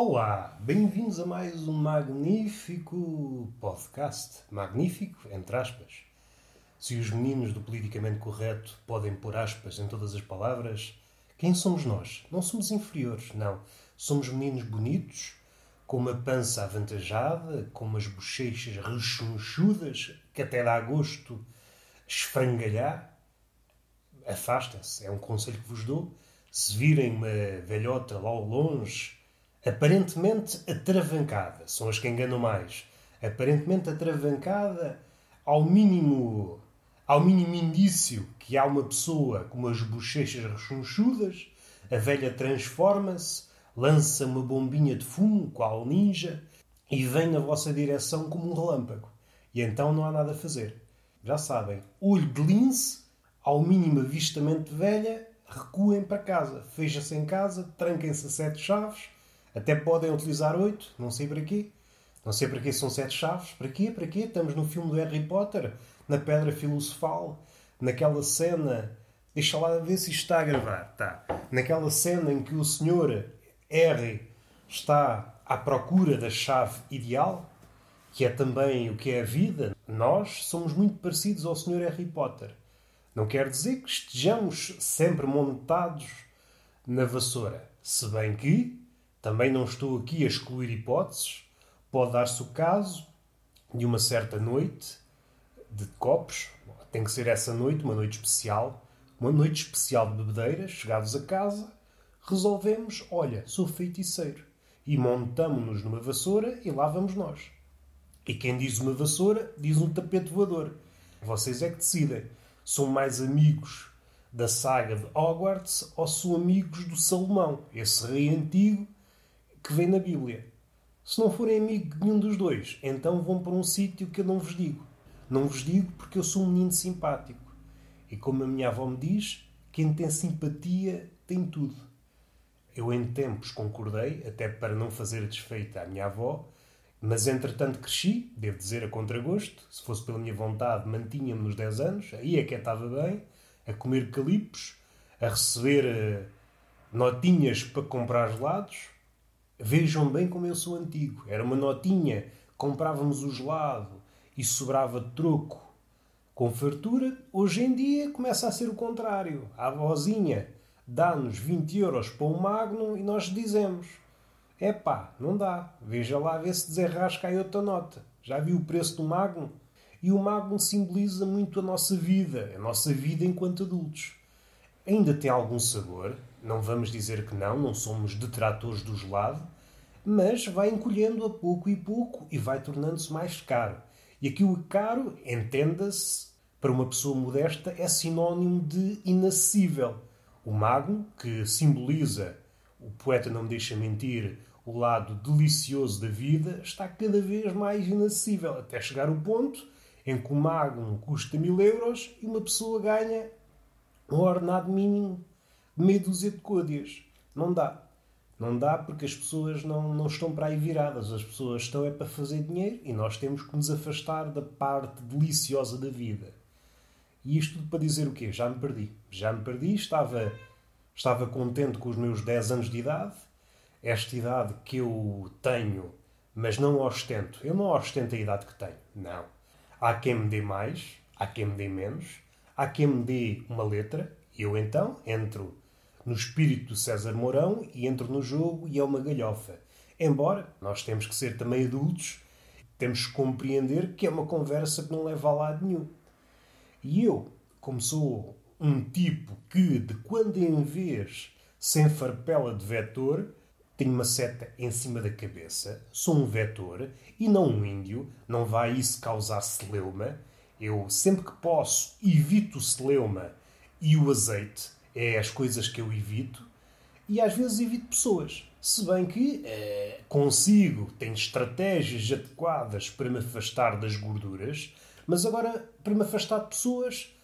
Olá, bem-vindos a mais um magnífico podcast. Magnífico, entre aspas. Se os meninos do politicamente correto podem pôr aspas em todas as palavras, quem somos nós? Não somos inferiores, não. Somos meninos bonitos, com uma pança avantajada, com umas bochechas rechonchudas, que até dá gosto esfrangalhar. Afastem-se, é um conselho que vos dou. Se virem uma velhota lá ao longe, aparentemente atravancada, são as que enganam mais, aparentemente atravancada, ao mínimo, ao mínimo indício que há uma pessoa com umas bochechas rechonchudas, a velha transforma-se, lança uma bombinha de fumo, qual ninja, e vem na vossa direção como um relâmpago. E então não há nada a fazer. Já sabem, olho de lince, ao mínimo avistamento de velha, recuem para casa. Fechem-se em casa, tranquem-se a sete chaves, até podem utilizar oito, não sei para quê. Não sei para quê são sete chaves. Para quê? Para quê? Estamos no filme do Harry Potter, na Pedra Filosofal, naquela cena. Deixa lá ver se isto está a gravar. Tá. Naquela cena em que o senhor R está à procura da chave ideal, que é também o que é a vida, nós somos muito parecidos ao Sr. Harry Potter. Não quer dizer que estejamos sempre montados na vassoura. Se bem que também não estou aqui a excluir hipóteses. Pode dar-se o caso de uma certa noite de copos, tem que ser essa noite, uma noite especial, uma noite especial de bebedeiras, chegados a casa, resolvemos, olha, sou feiticeiro. E montamos-nos numa vassoura e lá vamos nós. E quem diz uma vassoura, diz um tapete voador. Vocês é que decidem. São mais amigos da saga de Hogwarts ou são amigos do Salomão, esse rei antigo que vem na Bíblia. Se não forem amigos de nenhum dos dois, então vão para um sítio que eu não vos digo. Não vos digo porque eu sou um menino simpático. E como a minha avó me diz, quem tem simpatia tem tudo. Eu em tempos concordei, até para não fazer desfeita à minha avó, mas entretanto cresci, devo dizer a contragosto, se fosse pela minha vontade mantinha-me nos 10 anos, aí é que estava bem, a comer calipos, a receber uh, notinhas para comprar gelados, Vejam bem como eu sou antigo. Era uma notinha, comprávamos o gelado e sobrava troco com fartura. Hoje em dia começa a ser o contrário. A avózinha dá-nos 20 euros para um magno e nós dizemos: é pá, não dá. Veja lá ver se desenrasca aí outra nota. Já viu o preço do magno? E o magno simboliza muito a nossa vida, a nossa vida enquanto adultos. Ainda tem algum sabor, não vamos dizer que não, não somos detratores do gelado, mas vai encolhendo a pouco e pouco e vai tornando-se mais caro. E aqui o caro, entenda-se, para uma pessoa modesta, é sinónimo de inacessível. O mago, que simboliza, o poeta não me deixa mentir, o lado delicioso da vida, está cada vez mais inacessível, até chegar o ponto em que o mago custa mil euros e uma pessoa ganha um ordenado mínimo meia dúzia de côdeas. Não dá. Não dá porque as pessoas não, não estão para aí viradas. As pessoas estão é para fazer dinheiro e nós temos que nos afastar da parte deliciosa da vida. E isto tudo para dizer o quê? Já me perdi. Já me perdi. Estava, estava contente com os meus 10 anos de idade. Esta idade que eu tenho, mas não ostento. Eu não ostento a idade que tenho. Não. Há quem me dê mais, há quem me dê menos, há quem me dê uma letra. Eu então entro no espírito do César Mourão e entro no jogo e é uma galhofa. Embora nós temos que ser também adultos, temos que compreender que é uma conversa que não leva a lado nenhum. E eu, como sou um tipo que, de quando em vez, sem farpela de vetor, tenho uma seta em cima da cabeça, sou um vetor e não um índio, não vai isso causar celeuma. Eu, sempre que posso, evito o celeuma e o azeite, é as coisas que eu evito e às vezes evito pessoas. Se bem que é, consigo, tenho estratégias adequadas para me afastar das gorduras, mas agora, para me afastar de pessoas,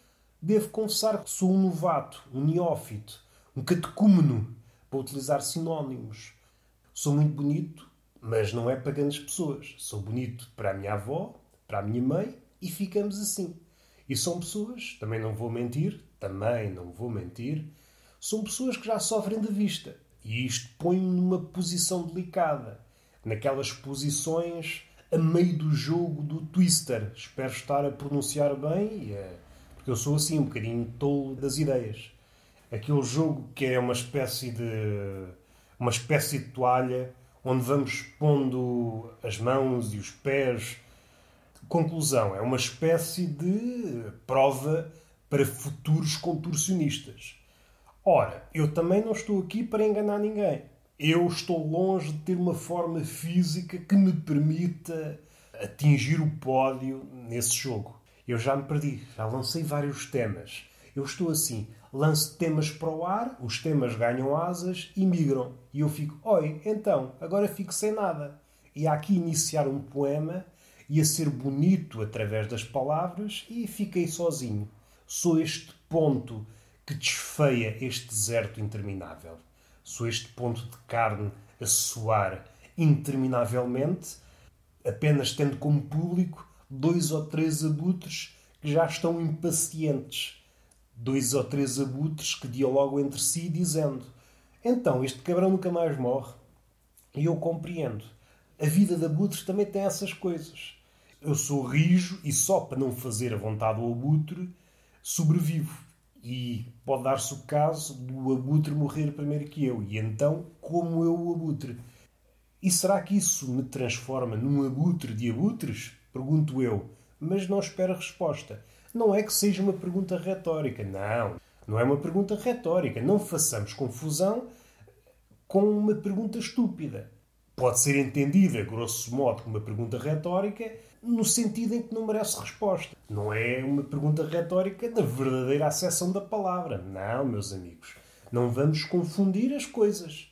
devo confessar que sou um novato, um neófito, um catecúmeno, para utilizar sinónimos. Sou muito bonito, mas não é para grandes pessoas. Sou bonito para a minha avó, para a minha mãe e ficamos assim. E são pessoas, também não vou mentir, também não vou mentir, são pessoas que já sofrem de vista. E isto põe-me numa posição delicada. Naquelas posições a meio do jogo do Twister. Espero estar a pronunciar bem, eh, porque eu sou assim, um bocadinho tolo das ideias. Aquele jogo que é uma espécie de. uma espécie de toalha onde vamos pondo as mãos e os pés. Conclusão, é uma espécie de prova para futuros contorcionistas. Ora, eu também não estou aqui para enganar ninguém. Eu estou longe de ter uma forma física que me permita atingir o pódio nesse jogo. Eu já me perdi, já lancei vários temas. Eu estou assim, lanço temas para o ar, os temas ganham asas e migram. E eu fico, oi, então, agora fico sem nada. E há aqui iniciar um poema, ia ser bonito através das palavras e fiquei sozinho. Sou este ponto que desfeia este deserto interminável. Sou este ponto de carne a soar interminavelmente, apenas tendo como público dois ou três abutres que já estão impacientes. Dois ou três abutres que dialogam entre si dizendo: Então, este cabrão nunca mais morre. E eu compreendo. A vida de abutres também tem essas coisas. Eu sou rijo e só para não fazer a vontade do abutre sobrevivo. E pode dar-se o caso do abutre morrer primeiro que eu. E então, como eu o abutre? E será que isso me transforma num abutre de abutres? Pergunto eu, mas não espero resposta. Não é que seja uma pergunta retórica. Não, não é uma pergunta retórica. Não façamos confusão com uma pergunta estúpida. Pode ser entendida, grosso modo, como uma pergunta retórica, no sentido em que não merece resposta. Não é uma pergunta retórica na verdadeira acessão da palavra. Não, meus amigos. Não vamos confundir as coisas.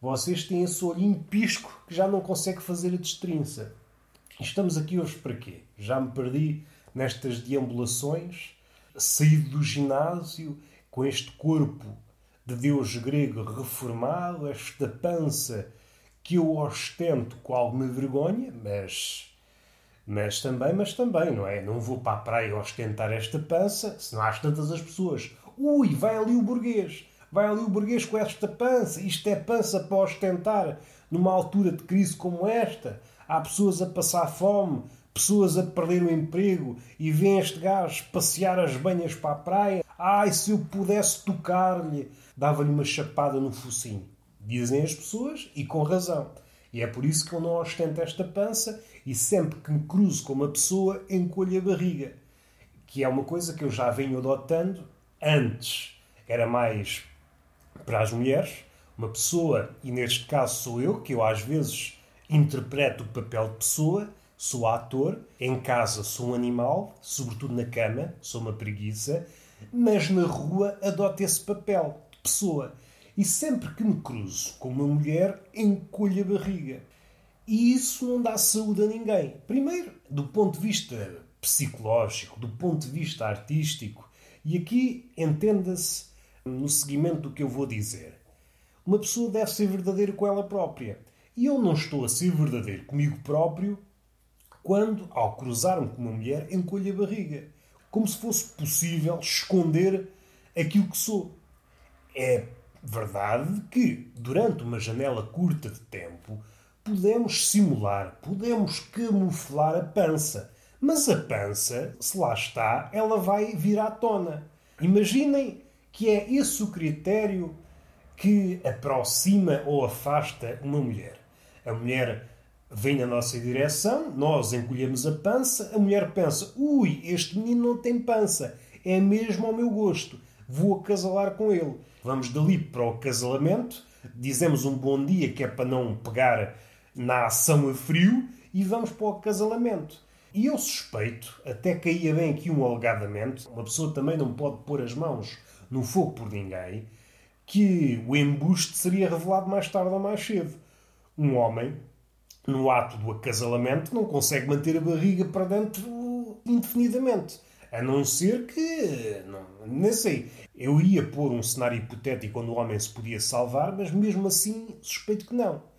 Vocês têm esse olhinho pisco que já não consegue fazer a destrinça. Estamos aqui hoje para quê? Já me perdi nestas deambulações, saído do ginásio com este corpo de Deus grego reformado, esta pança que eu ostento com alguma vergonha, mas mas também, mas também, não é? Não vou para a praia ostentar esta pança, senão às tantas as pessoas. Ui, vai ali o burguês, vai ali o burguês com esta pança, isto é pança para ostentar numa altura de crise como esta. Há pessoas a passar fome, pessoas a perder o emprego e vem este gajo passear as banhas para a praia. Ai, se eu pudesse tocar-lhe, dava-lhe uma chapada no focinho. Dizem as pessoas, e com razão. E é por isso que eu não ostento esta pança e sempre que me cruzo com uma pessoa encolho a barriga. Que é uma coisa que eu já venho adotando antes. Era mais para as mulheres. Uma pessoa, e neste caso sou eu, que eu às vezes interpreto o papel de pessoa, sou ator, em casa sou um animal, sobretudo na cama, sou uma preguiça, mas na rua adoto esse papel de pessoa. E sempre que me cruzo com uma mulher, encolho a barriga. E isso não dá saúde a ninguém. Primeiro, do ponto de vista psicológico, do ponto de vista artístico, e aqui entenda-se no seguimento do que eu vou dizer. Uma pessoa deve ser verdadeira com ela própria. E eu não estou a ser verdadeiro comigo próprio quando, ao cruzar-me com uma mulher, encolho a barriga. Como se fosse possível esconder aquilo que sou. É verdade que, durante uma janela curta de tempo, podemos simular, podemos camuflar a pança. Mas a pança, se lá está, ela vai vir à tona. Imaginem que é esse o critério que aproxima ou afasta uma mulher. A mulher vem na nossa direção, nós encolhemos a pança, a mulher pensa: ui, este menino não tem pança, é mesmo ao meu gosto, vou acasalar com ele. Vamos dali para o acasalamento, dizemos um bom dia que é para não pegar na ação a frio e vamos para o acasalamento. E eu suspeito, até caía bem aqui um alegadamente, uma pessoa também não pode pôr as mãos no fogo por ninguém, que o embuste seria revelado mais tarde ou mais cedo. Um homem, no ato do acasalamento, não consegue manter a barriga para dentro indefinidamente. A não ser que. Não, nem sei. Eu ia pôr um cenário hipotético onde o homem se podia salvar, mas mesmo assim suspeito que não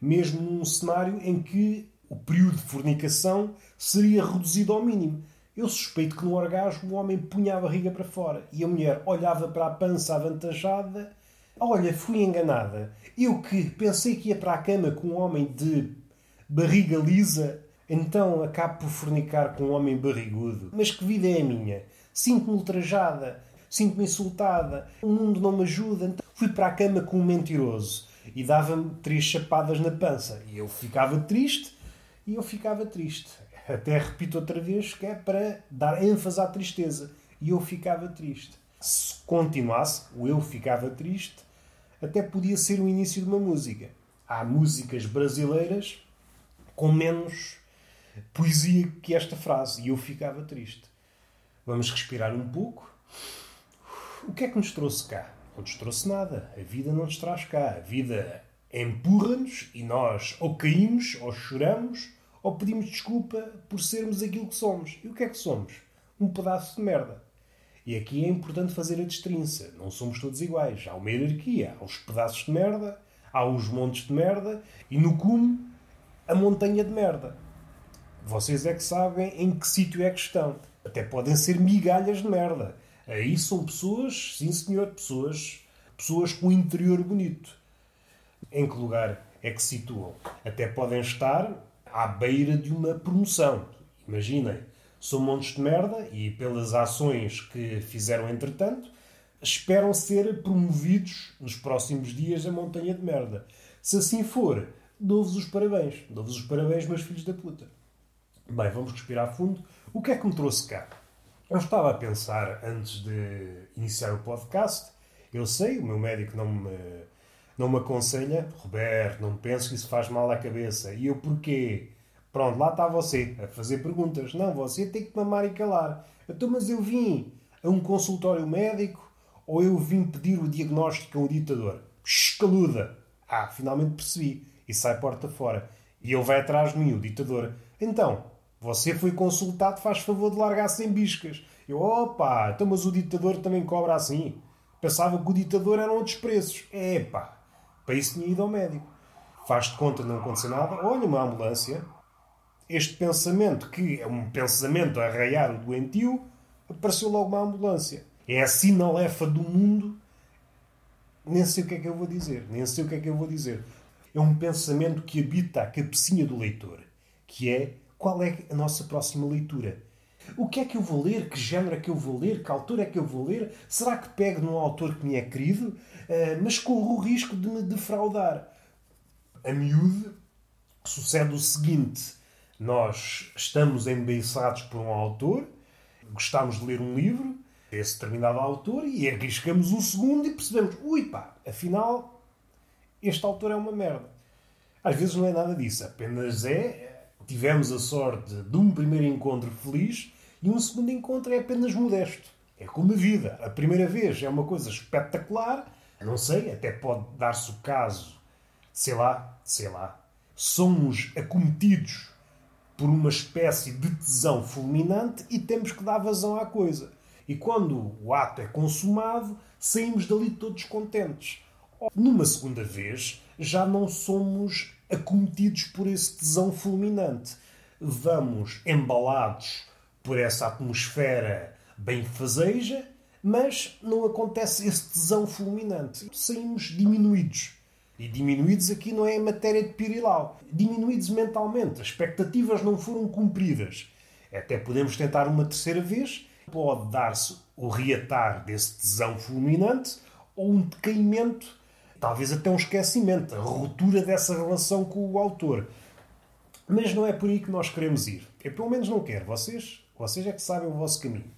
mesmo num cenário em que o período de fornicação seria reduzido ao mínimo. Eu suspeito que no orgasmo o homem punha a barriga para fora e a mulher olhava para a pança avantajada. Olha, fui enganada. Eu que pensei que ia para a cama com um homem de barriga lisa, então acabo por fornicar com um homem barrigudo. Mas que vida é a minha? Sinto-me ultrajada, sinto-me insultada, o mundo não me ajuda. Então fui para a cama com um mentiroso e dava-me três chapadas na pança. E eu ficava triste, e eu ficava triste. Até repito outra vez que é para dar ênfase à tristeza. E eu ficava triste. Se continuasse, o eu ficava triste, até podia ser o início de uma música. Há músicas brasileiras com menos poesia que esta frase. E eu ficava triste. Vamos respirar um pouco. O que é que nos trouxe cá? Não nos trouxe nada. A vida não nos traz cá. A vida empurra-nos e nós ou caímos, ou choramos, ou pedimos desculpa por sermos aquilo que somos. E o que é que somos? Um pedaço de merda. E aqui é importante fazer a destrinça. Não somos todos iguais. Há uma hierarquia. Há os pedaços de merda, há os montes de merda e no cume a montanha de merda. Vocês é que sabem em que sítio é que estão. Até podem ser migalhas de merda. Aí são pessoas, sim senhor, pessoas, pessoas com interior bonito. Em que lugar é que se situam? Até podem estar à beira de uma promoção. Imaginem, são montes de merda e, pelas ações que fizeram entretanto, esperam ser promovidos nos próximos dias a montanha de merda. Se assim for, dou-vos os parabéns. Dou-vos os parabéns, meus filhos da puta. Bem, vamos respirar fundo. O que é que me trouxe cá? Eu estava a pensar, antes de iniciar o podcast, eu sei, o meu médico não me, não me aconselha, Roberto, não pense que isso faz mal à cabeça. E eu porquê? Pronto, lá está você, a fazer perguntas. Não, você tem que mamar e calar. Então, mas eu vim a um consultório médico ou eu vim pedir o diagnóstico a um ditador? Escaluda! Ah, finalmente percebi. E sai porta fora. E ele vai atrás de mim, o ditador. Então, você foi consultado, faz favor de largar sem biscas. Eu, opa, então mas o ditador também cobra assim. Pensava que o ditador eram outros preços. É pá, para isso tinha ido ao médico. Faz de conta não acontecer nada, olha uma ambulância, este pensamento, que é um pensamento a arraiar o doentio, apareceu logo uma ambulância. É a sinalefa do mundo. Nem sei o que é que eu vou dizer. Nem sei o que é que eu vou dizer. É um pensamento que habita a cabecinha do leitor. Que é, qual é a nossa próxima leitura? O que é que eu vou ler? Que género é que eu vou ler? Que autor é que eu vou ler? Será que pego num autor que me é querido? Uh, mas corro o risco de me defraudar. A miúde sucede o seguinte nós estamos embeiçados por um autor, gostamos de ler um livro desse determinado autor e arriscamos um segundo e percebemos: ui pá, afinal, este autor é uma merda. Às vezes não é nada disso, apenas é. Tivemos a sorte de um primeiro encontro feliz e um segundo encontro é apenas modesto. É como a vida. A primeira vez é uma coisa espetacular, não sei, até pode dar-se o caso, sei lá, sei lá, somos acometidos por uma espécie de tesão fulminante e temos que dar vazão à coisa. E quando o ato é consumado, saímos dali todos contentes. Numa segunda vez, já não somos acometidos por esse tesão fulminante. Vamos embalados por essa atmosfera bem fazeja, mas não acontece esse tesão fulminante. Saímos diminuídos. E diminuídos aqui não é em matéria de pirilau. Diminuídos mentalmente. As expectativas não foram cumpridas. Até podemos tentar uma terceira vez. Pode dar-se o reatar desse tesão fulminante ou um decaimento, talvez até um esquecimento, a ruptura dessa relação com o autor. Mas não é por aí que nós queremos ir. Eu pelo menos não quero. Vocês, vocês é que sabem o vosso caminho.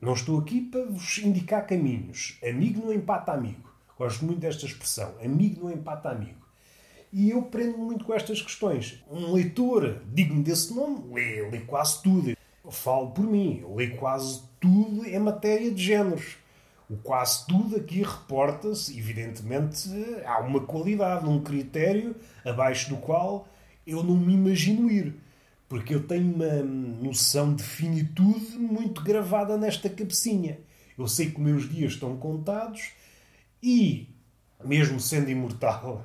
Não estou aqui para vos indicar caminhos. Amigo não empata amigo. Gosto muito desta expressão. Amigo não empata amigo. E eu prendo muito com estas questões. Um leitor digno desse nome lê, lê quase tudo. Eu falo por mim, eu leio quase tudo em matéria de géneros. O quase tudo aqui reporta-se, evidentemente, há uma qualidade, um critério abaixo do qual eu não me imagino ir. Porque eu tenho uma noção de finitude muito gravada nesta cabecinha. Eu sei que meus dias estão contados e, mesmo sendo imortal,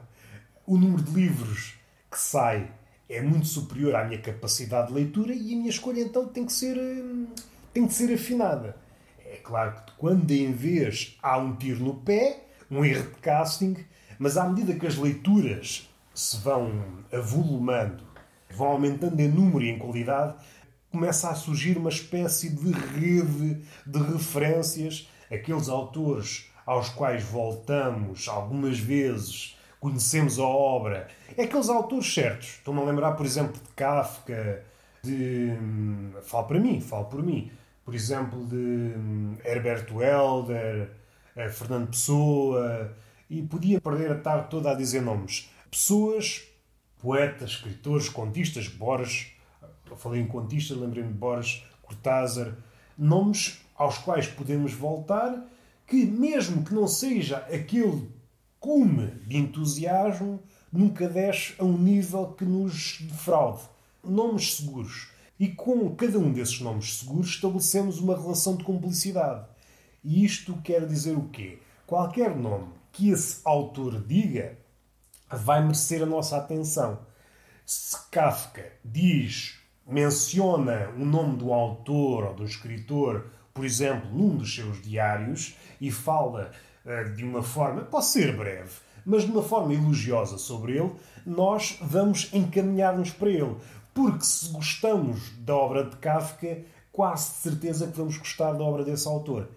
o número de livros que sai é muito superior à minha capacidade de leitura e a minha escolha então tem que ser, hum, tem que ser afinada. É claro que quando em vez há um tiro no pé, um erro de casting, Mas à medida que as leituras se vão avolumando, vão aumentando em número e em qualidade, começa a surgir uma espécie de rede de referências, aqueles autores aos quais voltamos algumas vezes, conhecemos a obra, é aqueles autores certos. Estou-me a lembrar, por exemplo, de Kafka, de. Hum, falo para mim, falo por mim. Por exemplo, de hum, Herberto Helder, eh, Fernando Pessoa, e podia perder a tarde toda a dizer nomes. Pessoas, poetas, escritores, contistas, Borges, falei em contistas, lembrei-me de Borges, Cortázar, nomes aos quais podemos voltar, que mesmo que não seja aquele cume de entusiasmo, nunca desce a um nível que nos defraude. Nomes seguros. E com cada um desses nomes seguros estabelecemos uma relação de cumplicidade. E isto quer dizer o quê? Qualquer nome que esse autor diga vai merecer a nossa atenção. Se Kafka diz, menciona o nome do autor ou do escritor, por exemplo, num dos seus diários, e fala uh, de uma forma, pode ser breve, mas de uma forma elogiosa sobre ele, nós vamos encaminhar-nos para ele. Porque se gostamos da obra de Kafka, quase de certeza que vamos gostar da obra desse autor.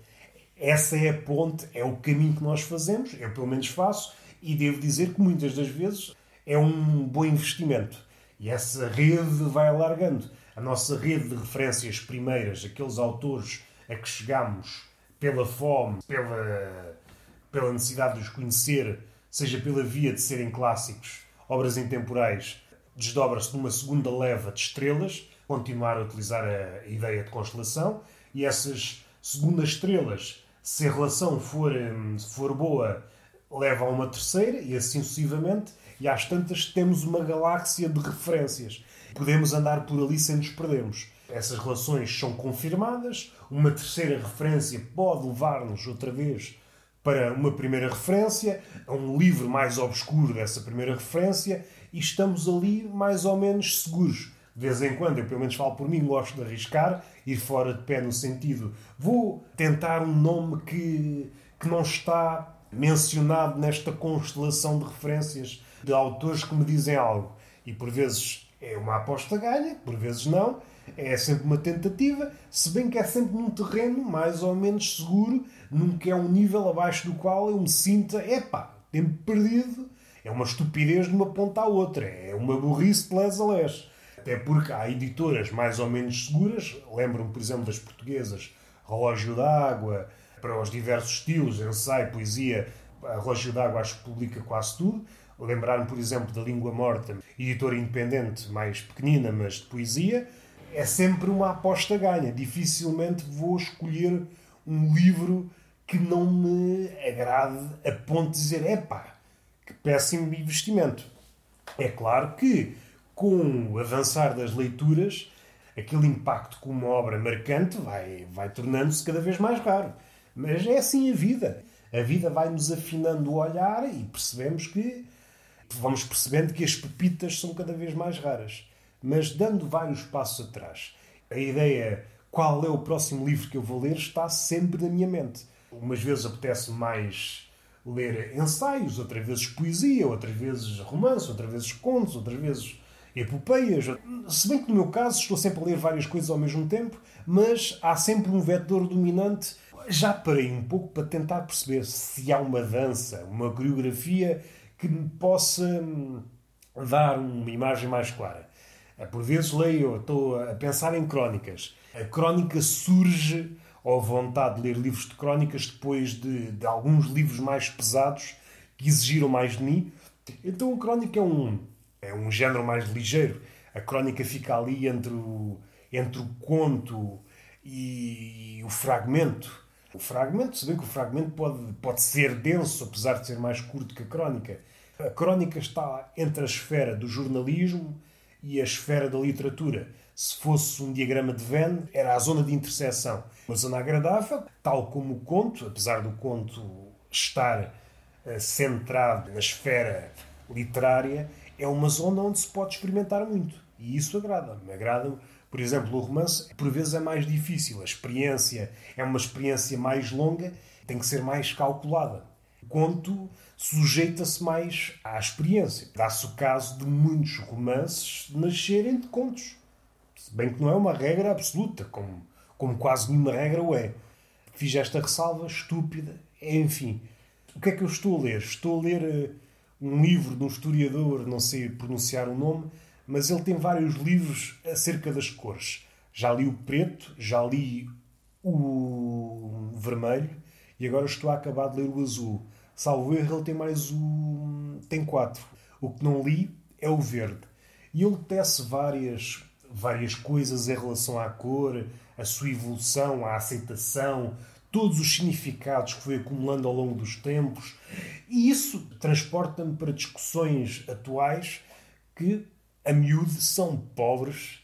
Essa é a ponte, é o caminho que nós fazemos, eu pelo menos faço, e devo dizer que muitas das vezes é um bom investimento. E essa rede vai alargando. A nossa rede de referências primeiras, aqueles autores a que chegamos pela fome, pela, pela necessidade de os conhecer, seja pela via de serem clássicos, obras intemporais, desdobra-se numa segunda leva de estrelas, continuar a utilizar a ideia de constelação, e essas segundas estrelas se a relação for, hum, for boa, leva a uma terceira e assim sucessivamente, e às tantas temos uma galáxia de referências. Podemos andar por ali sem nos perdermos. Essas relações são confirmadas, uma terceira referência pode levar-nos outra vez para uma primeira referência, a um livro mais obscuro dessa primeira referência, e estamos ali mais ou menos seguros de vez em quando, eu pelo menos falo por mim, gosto de arriscar, ir fora de pé no sentido, vou tentar um nome que, que não está mencionado nesta constelação de referências de autores que me dizem algo. E por vezes é uma aposta ganha, por vezes não. É sempre uma tentativa, se bem que é sempre num terreno mais ou menos seguro, nunca é um nível abaixo do qual eu me sinta, epá, tempo perdido, é uma estupidez de uma ponta à outra, é uma burrice de les a les. Até porque há editoras mais ou menos seguras, lembro-me, por exemplo, das portuguesas Relógio d'Água, para os diversos estilos, ensaio, poesia, Relógio d'Água acho que publica quase tudo. Lembrar-me, por exemplo, da Língua Morta, editora independente, mais pequenina, mas de poesia, é sempre uma aposta ganha. Dificilmente vou escolher um livro que não me agrade a ponto de dizer, epá, que péssimo investimento. É claro que com o avançar das leituras, aquele impacto com uma obra marcante vai, vai tornando-se cada vez mais raro. Mas é assim a vida. A vida vai nos afinando o olhar e percebemos que vamos percebendo que as pepitas são cada vez mais raras. Mas dando vários passos atrás, a ideia qual é o próximo livro que eu vou ler está sempre na minha mente. Umas vezes apetece mais ler ensaios, outras vezes poesia, outras vezes romance, outras vezes contos, outras vezes epopeias. Se bem que no meu caso estou sempre a ler várias coisas ao mesmo tempo, mas há sempre um vetor dominante. Já parei um pouco para tentar perceber se há uma dança, uma coreografia que me possa hum, dar uma imagem mais clara. Por vezes leio, estou a pensar em crónicas. A crónica surge ou vontade de ler livros de crónicas depois de, de alguns livros mais pesados que exigiram mais de mim. Então a crónica é um, é um género mais ligeiro. A crónica fica ali entre o, entre o conto e o fragmento. O fragmento, se bem que o fragmento pode, pode ser denso, apesar de ser mais curto que a crónica. A crónica está entre a esfera do jornalismo e a esfera da literatura. Se fosse um diagrama de Venn, era a zona de interseção. Uma zona agradável, tal como o conto, apesar do conto estar uh, centrado na esfera literária, é uma zona onde se pode experimentar muito. E isso agrada-me. Agrada-me, por exemplo, o romance, por vezes é mais difícil. A experiência é uma experiência mais longa, tem que ser mais calculada. conto sujeita-se mais à experiência. Dá-se o caso de muitos romances nascerem de contos. Se bem que não é uma regra absoluta, como, como quase nenhuma regra o é. Fiz esta ressalva estúpida. Enfim, o que é que eu estou a ler? Estou a ler uh, um livro de um historiador, não sei pronunciar o nome, mas ele tem vários livros acerca das cores. Já li o preto, já li o vermelho e agora estou a acabar de ler o azul. Salvo erro, ele tem mais o. tem quatro. O que não li é o verde. E ele tece várias, várias coisas em relação à cor, a sua evolução, a aceitação, todos os significados que foi acumulando ao longo dos tempos. E isso transporta-me para discussões atuais que, a miúde, são pobres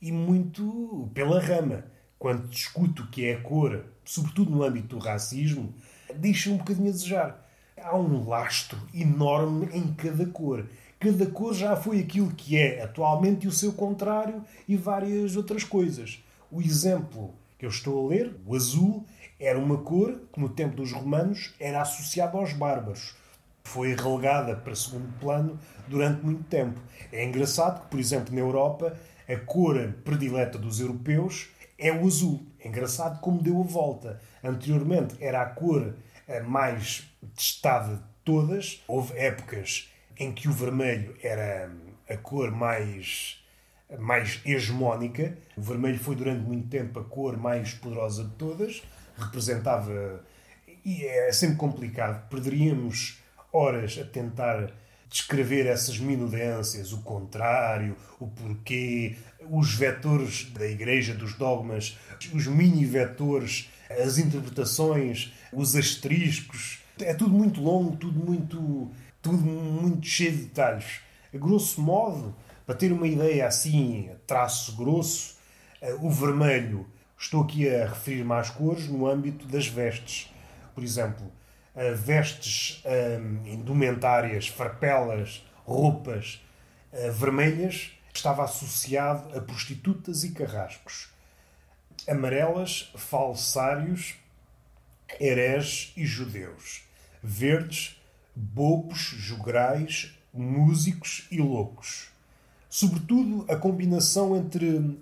e muito pela rama. Quando discuto o que é a cor, sobretudo no âmbito do racismo, deixa um bocadinho a desejar. Há um lastro enorme em cada cor. Cada cor já foi aquilo que é atualmente e o seu contrário e várias outras coisas. O exemplo que eu estou a ler, o azul, era uma cor que no tempo dos romanos era associada aos bárbaros. Foi relegada para segundo plano durante muito tempo. É engraçado que, por exemplo, na Europa, a cor predileta dos europeus é o azul. É engraçado como deu a volta. Anteriormente era a cor mais testada de todas. Houve épocas em que o vermelho era a cor mais mais hegemónica. O vermelho foi durante muito tempo a cor mais poderosa de todas, representava. E é sempre complicado, perderíamos horas a tentar descrever essas minudências, o contrário, o porquê, os vetores da Igreja, dos dogmas, os mini-vetores, as interpretações, os asteriscos. É tudo muito longo, tudo muito, tudo muito cheio de detalhes. A grosso modo, para ter uma ideia assim, traço grosso, eh, o vermelho, estou aqui a referir mais cores no âmbito das vestes. Por exemplo, eh, vestes um, indumentárias, farpelas, roupas uh, vermelhas, estava associado a prostitutas e carrascos. Amarelas, falsários, hereges e judeus. Verdes, bobos, jograis, músicos e loucos. Sobretudo, a combinação entre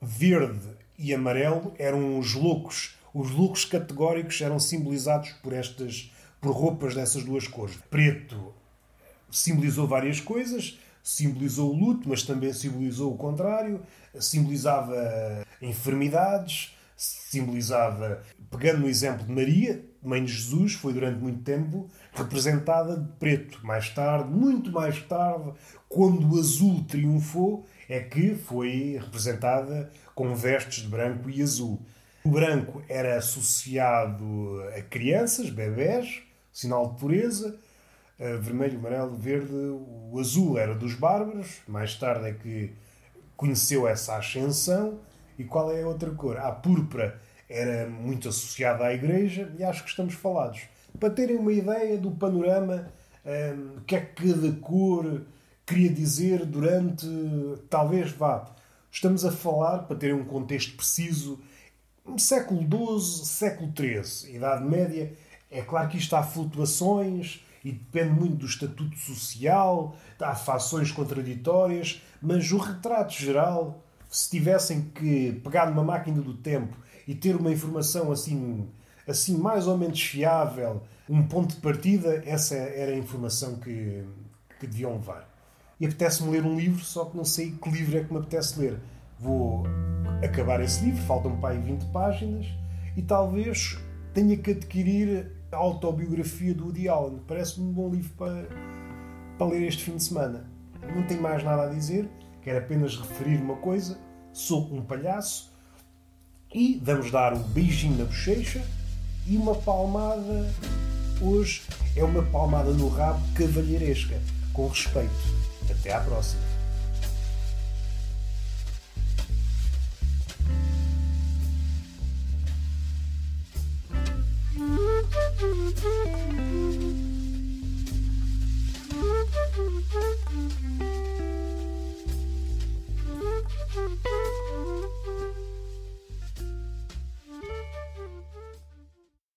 verde e amarelo eram os loucos os looks categóricos eram simbolizados por estas por roupas dessas duas cores. Preto simbolizou várias coisas, simbolizou o luto, mas também simbolizou o contrário, simbolizava enfermidades, simbolizava, pegando no exemplo de Maria, mãe de Jesus, foi durante muito tempo representada de preto. Mais tarde, muito mais tarde, quando o azul triunfou, é que foi representada com vestes de branco e azul. O branco era associado a crianças, bebés, sinal de pureza. Vermelho, amarelo, verde. O azul era dos bárbaros. Mais tarde é que conheceu essa ascensão. E qual é a outra cor? A púrpura era muito associada à igreja e acho que estamos falados. Para terem uma ideia do panorama, um, o que é que cada cor queria dizer durante. Talvez vá. Estamos a falar, para terem um contexto preciso, século XII, século XIII, Idade Média, é claro que isto há flutuações e depende muito do estatuto social, há fações contraditórias, mas o retrato geral, se tivessem que pegar numa máquina do tempo e ter uma informação assim, assim mais ou menos fiável, um ponto de partida, essa era a informação que, que deviam levar. E apetece-me ler um livro, só que não sei que livro é que me apetece ler. Vou acabar esse livro, faltam para aí 20 páginas, e talvez tenha que adquirir a autobiografia do Woody Allen. Parece-me um bom livro para, para ler este fim de semana. Não tenho mais nada a dizer, quero apenas referir uma coisa: sou um palhaço e vamos dar um beijinho na bochecha e uma palmada. Hoje é uma palmada no rabo cavalheiresca, com respeito. Até à próxima.